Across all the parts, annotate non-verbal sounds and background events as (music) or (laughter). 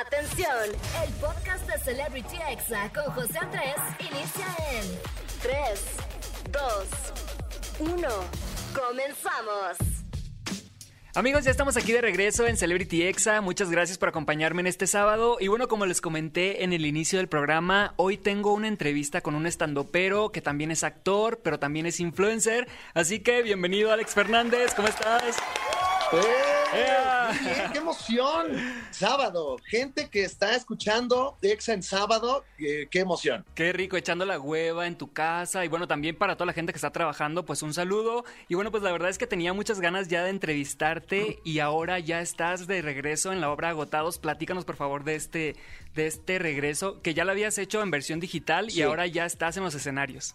Atención, el podcast de Celebrity Exa con José Andrés inicia en 3, 2, 1. Comenzamos. Amigos, ya estamos aquí de regreso en Celebrity Exa. Muchas gracias por acompañarme en este sábado. Y bueno, como les comenté en el inicio del programa, hoy tengo una entrevista con un estandopero que también es actor, pero también es influencer. Así que bienvenido, Alex Fernández. ¿Cómo estás? ¡Eh! ¡Qué emoción! Sábado, gente que está escuchando Exa en sábado, eh, qué emoción. Qué rico, echando la hueva en tu casa. Y bueno, también para toda la gente que está trabajando, pues un saludo. Y bueno, pues la verdad es que tenía muchas ganas ya de entrevistarte y ahora ya estás de regreso en la obra Agotados. Platícanos, por favor, de este, de este regreso, que ya lo habías hecho en versión digital y ahora ya estás en los escenarios.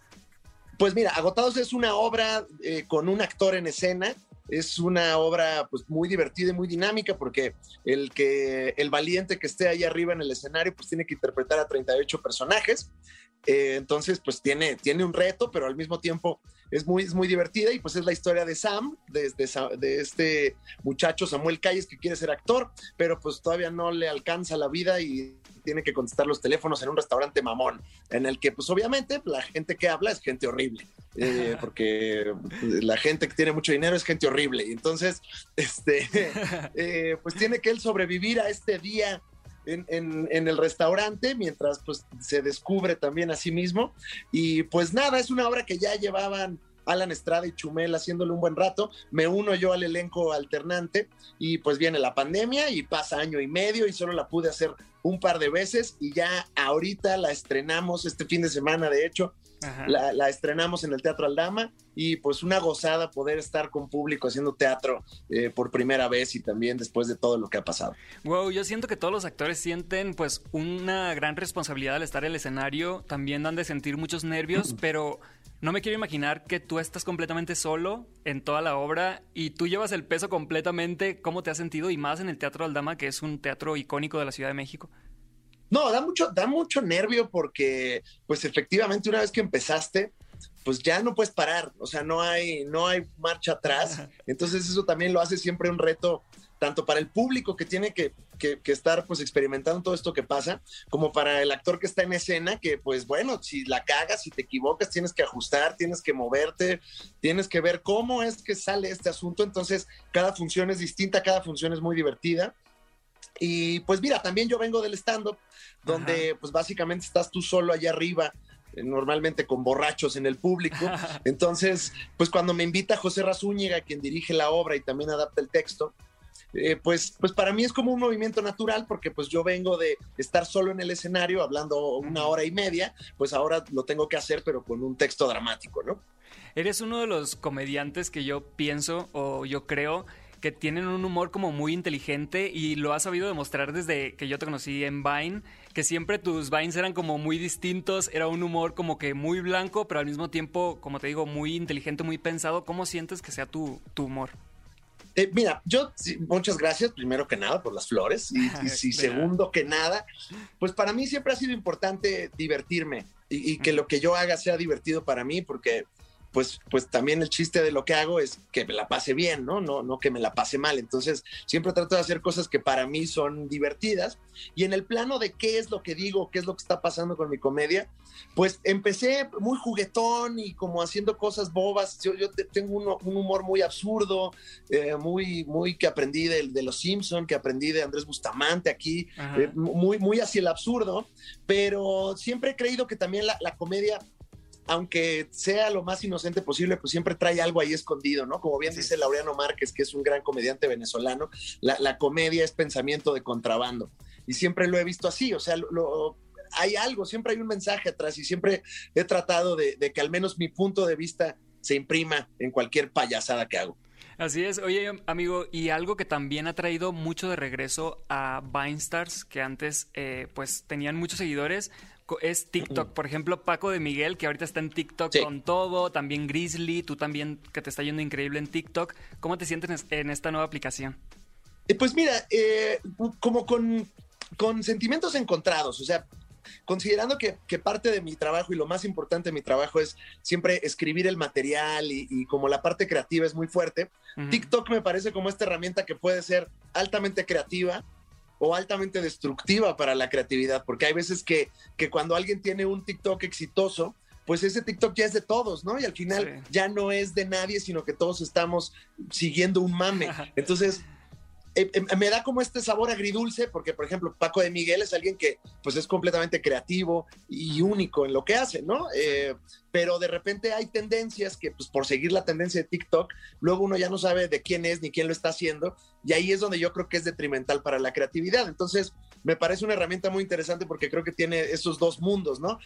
Pues mira, Agotados es una obra eh, con un actor en escena es una obra pues muy divertida y muy dinámica porque el que el valiente que esté ahí arriba en el escenario pues tiene que interpretar a 38 personajes. Eh, entonces pues tiene, tiene un reto, pero al mismo tiempo es muy, es muy divertida y pues es la historia de Sam, de, de, este muchacho Samuel Calles que quiere ser actor, pero pues todavía no le alcanza la vida y tiene que contestar los teléfonos en un restaurante mamón, en el que pues obviamente la gente que habla es gente horrible, eh, (laughs) porque la gente que tiene mucho dinero es gente horrible. Entonces, este, (laughs) eh, pues tiene que él sobrevivir a este día en, el restaurante mientras pues se descubre también a sí mismo. Y pues nada, es una obra que ya llevaban Alan Estrada y Chumel haciéndole un buen rato, me uno yo al elenco alternante y pues viene la pandemia y pasa año y medio y solo la pude hacer un par de veces y ya ahorita la estrenamos este fin de semana, de hecho, la, estrenamos en el Teatro Aldama y pues una gozada poder estar con público haciendo teatro eh, por primera vez y también después de todo lo que ha pasado. Wow, yo siento que todos los actores sienten pues una gran responsabilidad al estar en el escenario, también han de sentir muchos nervios, pero no me quiero imaginar que tú estás completamente solo en toda la obra y tú llevas el peso completamente. ¿Cómo te has sentido? Y más en el Teatro Aldama, que es un teatro icónico de la Ciudad de México. No, da mucho, da mucho nervio porque, pues efectivamente, una vez que empezaste, pues ya no puedes parar, o sea, no hay, no hay marcha atrás. Entonces eso también lo hace siempre un reto tanto para el público que tiene que, estar pues experimentando todo esto que pasa, como para el actor que está en escena, que pues bueno, si la cagas, si te equivocas, tienes que ajustar, tienes que moverte, tienes que ver cómo es que sale este asunto. Entonces, cada función es distinta, cada función es muy divertida. Y pues mira, también yo vengo del stand-up, donde pues básicamente estás tú solo allá arriba eh, normalmente con borrachos en el público. (laughs) Entonces, pues cuando me invita José Razúñiga, quien dirige la obra y también adapta el texto, eh, pues, pues para mí es como un movimiento natural porque pues yo vengo de estar solo en el escenario hablando una hora y media, pues ahora lo tengo que hacer pero con un texto dramático, ¿no? Eres uno de los comediantes que yo pienso o yo creo que tienen un humor como muy inteligente y lo has sabido demostrar desde que yo te conocí en Vine, que siempre tus Vines eran como muy distintos, era un humor como que muy blanco, pero al mismo tiempo, como te digo, muy inteligente, muy pensado. ¿Cómo sientes que sea tu, tu humor? Eh, mira, yo muchas gracias primero que nada por las flores y, (laughs) segundo que nada, pues para mí siempre ha sido importante divertirme y, que lo que yo haga sea divertido para mí porque pues, pues también el chiste de lo que hago es que me la pase bien, ¿no? No, no que me la pase mal. Entonces, siempre trato de hacer cosas que para mí son divertidas. Y en el plano de qué es lo que digo, qué es lo que está pasando con mi comedia, pues empecé muy juguetón y como haciendo cosas bobas. Yo, yo tengo un, humor muy absurdo, eh, muy, muy que aprendí de, de Los Simpson, que aprendí de Andrés Bustamante aquí, eh, muy, muy hacia el absurdo, pero siempre he creído que también la, la comedia aunque sea lo más inocente posible, pues siempre trae algo ahí escondido, ¿no? Como bien dice Laureano Márquez, que es un gran comediante venezolano, la, comedia es pensamiento de contrabando. Y siempre lo he visto así, o sea, hay algo, siempre hay un mensaje atrás y siempre he tratado de, que al menos mi punto de vista se imprima en cualquier payasada que hago. Así es. Oye, amigo, y algo que también ha traído mucho de regreso a Vinestars, que antes eh, pues tenían muchos seguidores, es TikTok. Por ejemplo, Paco de Miguel, que ahorita está en TikTok con todo. También Grizzly, tú también, que te está yendo increíble en TikTok. ¿Cómo te sientes en esta nueva aplicación? Eh, pues mira, eh, como con, con, sentimientos encontrados. O sea, considerando que, parte de mi trabajo y lo más importante de mi trabajo es siempre escribir el material y, como la parte creativa es muy fuerte, TikTok me parece como esta herramienta que puede ser altamente creativa o altamente destructiva para la creatividad, porque hay veces que, que cuando alguien tiene un TikTok exitoso, pues ese TikTok ya es de todos, ¿no? Y al final ya no es de nadie, sino que todos estamos siguiendo un mame. Entonces, eh, eh, me da como este sabor agridulce, porque por ejemplo Paco de Miguel es alguien que pues es completamente creativo y único en lo que hace, ¿no? Eh, pero de repente hay tendencias que pues por seguir la tendencia de TikTok, luego uno ya no sabe de quién es ni quién lo está haciendo, y ahí es donde yo creo que es detrimental para la creatividad. Entonces, me parece una herramienta muy interesante porque creo que tiene esos dos mundos, ¿no?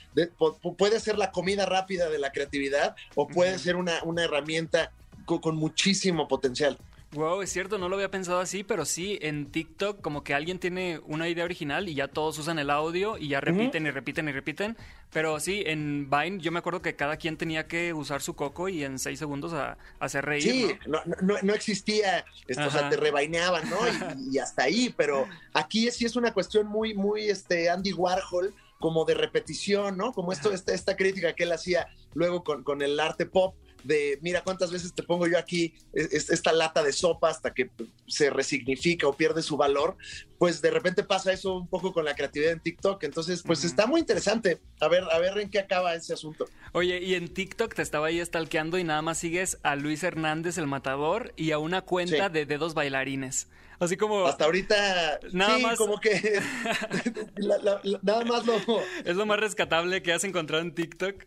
puede ser la comida rápida de la creatividad o puede ser una, una herramienta con muchísimo potencial. Wow, es cierto, no lo había pensado así, pero sí, en TikTok como que alguien tiene una idea original y ya todos usan el audio y ya repiten y repiten y repiten. Pero sí, en Vine yo me acuerdo que cada quien tenía que usar su coco y en seis segundos a, hacer reír. Sí, ¿no? No, existía, esto, o sea, te rebaineaban, ¿no? (laughs) Y, hasta ahí, pero aquí sí es una cuestión muy, muy este, Andy Warhol como de repetición, ¿no? Como esto, esta, esta crítica que él hacía luego con, con el arte pop de, mira cuántas veces te pongo yo aquí esta lata de sopa hasta que se resignifica o pierde su valor, pues de repente pasa eso un poco con la creatividad en TikTok. Entonces, pues está muy interesante. A ver, a ver en qué acaba ese asunto. Oye, y en TikTok te estaba ahí stalkeando y nada más sigues a Luis Hernández el matador y a una cuenta de dedos bailarines. Así como. Hasta ahorita. Nada más. Como que. (laughs) (laughs) nada más lo. Es lo más rescatable que has encontrado en TikTok.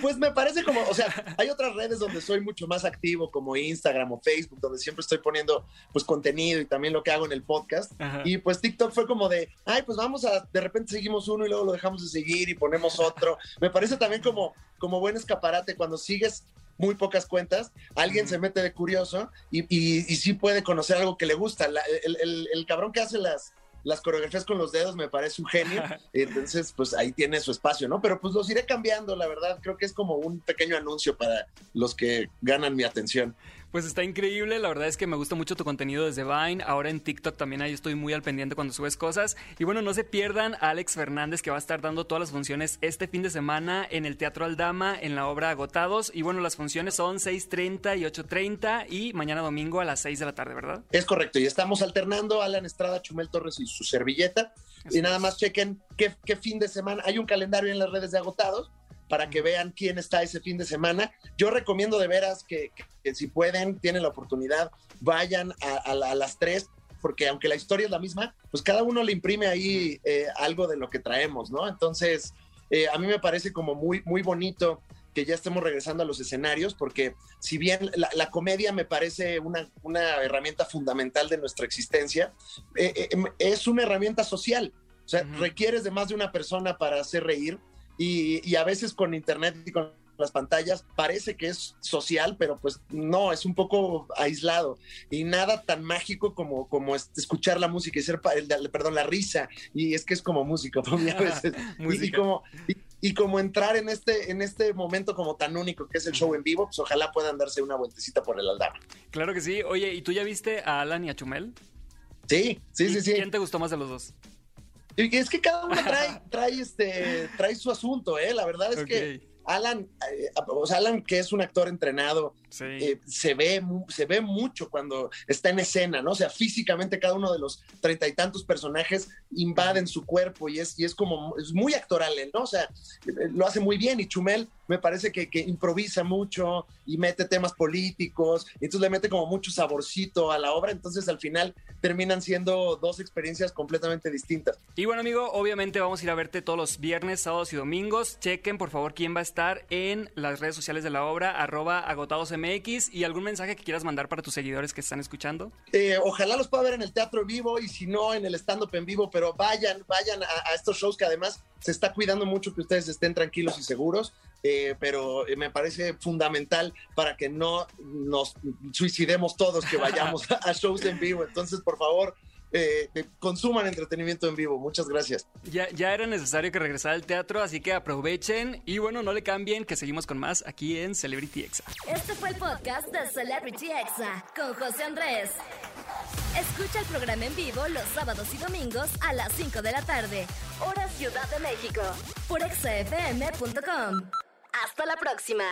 Pues me parece como, o sea, hay otras redes donde soy mucho más activo, como Instagram o Facebook, donde siempre estoy poniendo pues contenido y también lo que hago en el podcast. Y pues TikTok fue como de, ay, pues vamos a, de repente seguimos uno y luego lo dejamos de seguir y ponemos otro. (laughs) Me parece también como, como buen escaparate cuando sigues muy pocas cuentas, alguien se mete de curioso y, y, sí puede conocer algo que le gusta. el, el, el cabrón que hace las, las coreografías con los dedos me parece un genio. (laughs) Entonces, pues ahí tiene su espacio, ¿no? Pero pues los iré cambiando, la verdad. Creo que es como un pequeño anuncio para los que ganan mi atención. Pues está increíble, la verdad es que me gusta mucho tu contenido desde Vine, ahora en TikTok también ahí estoy muy al pendiente cuando subes cosas. Y bueno, no se pierdan a Alex Fernández que va a estar dando todas las funciones este fin de semana en el Teatro Aldama, en la obra Agotados. Y bueno, las funciones son 6.30 y 8.30 y mañana domingo a las 6 de la tarde, ¿verdad? Es correcto, y estamos alternando Alan Estrada, Chumel Torres y su servilleta. y nada más chequen qué, qué fin de semana, hay un calendario en las redes de Agotados para que vean quién está ese fin de semana. Yo recomiendo de veras que, si pueden, tienen la oportunidad, vayan a, las tres, porque aunque la historia es la misma, pues cada uno le imprime ahí eh, algo de lo que traemos, ¿no? Entonces, eh, a mí me parece como muy, muy bonito que ya estemos regresando a los escenarios, porque si bien la, comedia me parece una, herramienta fundamental de nuestra existencia, eh, es una herramienta social. O sea, requieres de más de una persona para hacer reír y, a veces con internet y con las pantallas parece que es social, pero pues no, es un poco aislado y nada tan mágico como, como escuchar la música y ser, perdón, la risa. Y es que es como música (laughs) para mí a veces. (laughs) y, como, y, como entrar en este, en este momento como tan único que es el show en vivo, pues ojalá puedan darse una vueltecita por el Aldama. Claro que sí. Oye, ¿y tú ya viste a Alan y a Chumel? Sí, sí, sí, sí. ¿Quién te gustó más de los dos? Y es que cada uno trae, (laughs) trae, este, trae su asunto, ¿eh? La verdad es que Alan, eh, o sea, Alan, que es un actor entrenado, eh, se, ve, se ve mucho cuando está en escena, ¿no? O sea, físicamente cada uno de los treinta y tantos personajes invaden su cuerpo y es, y es como, es muy actoral, ¿no? O sea, eh, lo hace muy bien y Chumel me parece que, improvisa mucho y mete temas políticos, y entonces le mete como mucho saborcito a la obra, entonces al final terminan siendo dos experiencias completamente distintas. Y bueno, amigo, obviamente vamos a ir a verte todos los viernes, sábados y domingos. Chequen, por favor, quién va a estar en las redes sociales de la obra, arroba agotadosmx, y algún mensaje que quieras mandar para tus seguidores que están escuchando. Eh, ojalá los pueda ver en el teatro vivo y si no, en el stand-up en vivo, pero vayan, vayan a estos shows que además se está cuidando mucho que ustedes estén tranquilos y seguros. Eh, pero eh, me parece fundamental para que no nos suicidemos todos que vayamos (laughs) a shows en vivo. Entonces, por favor, eh, consuman entretenimiento en vivo. Muchas gracias. Ya, ya era necesario que regresara al teatro, así que aprovechen y bueno, no le cambien, que seguimos con más aquí en Celebrity Exa. Este fue el podcast de Celebrity Exa con José Andrés. Escucha el programa en vivo los sábados y domingos a las 5 de la tarde, hora Ciudad de México, por exafm.com. Hasta la próxima.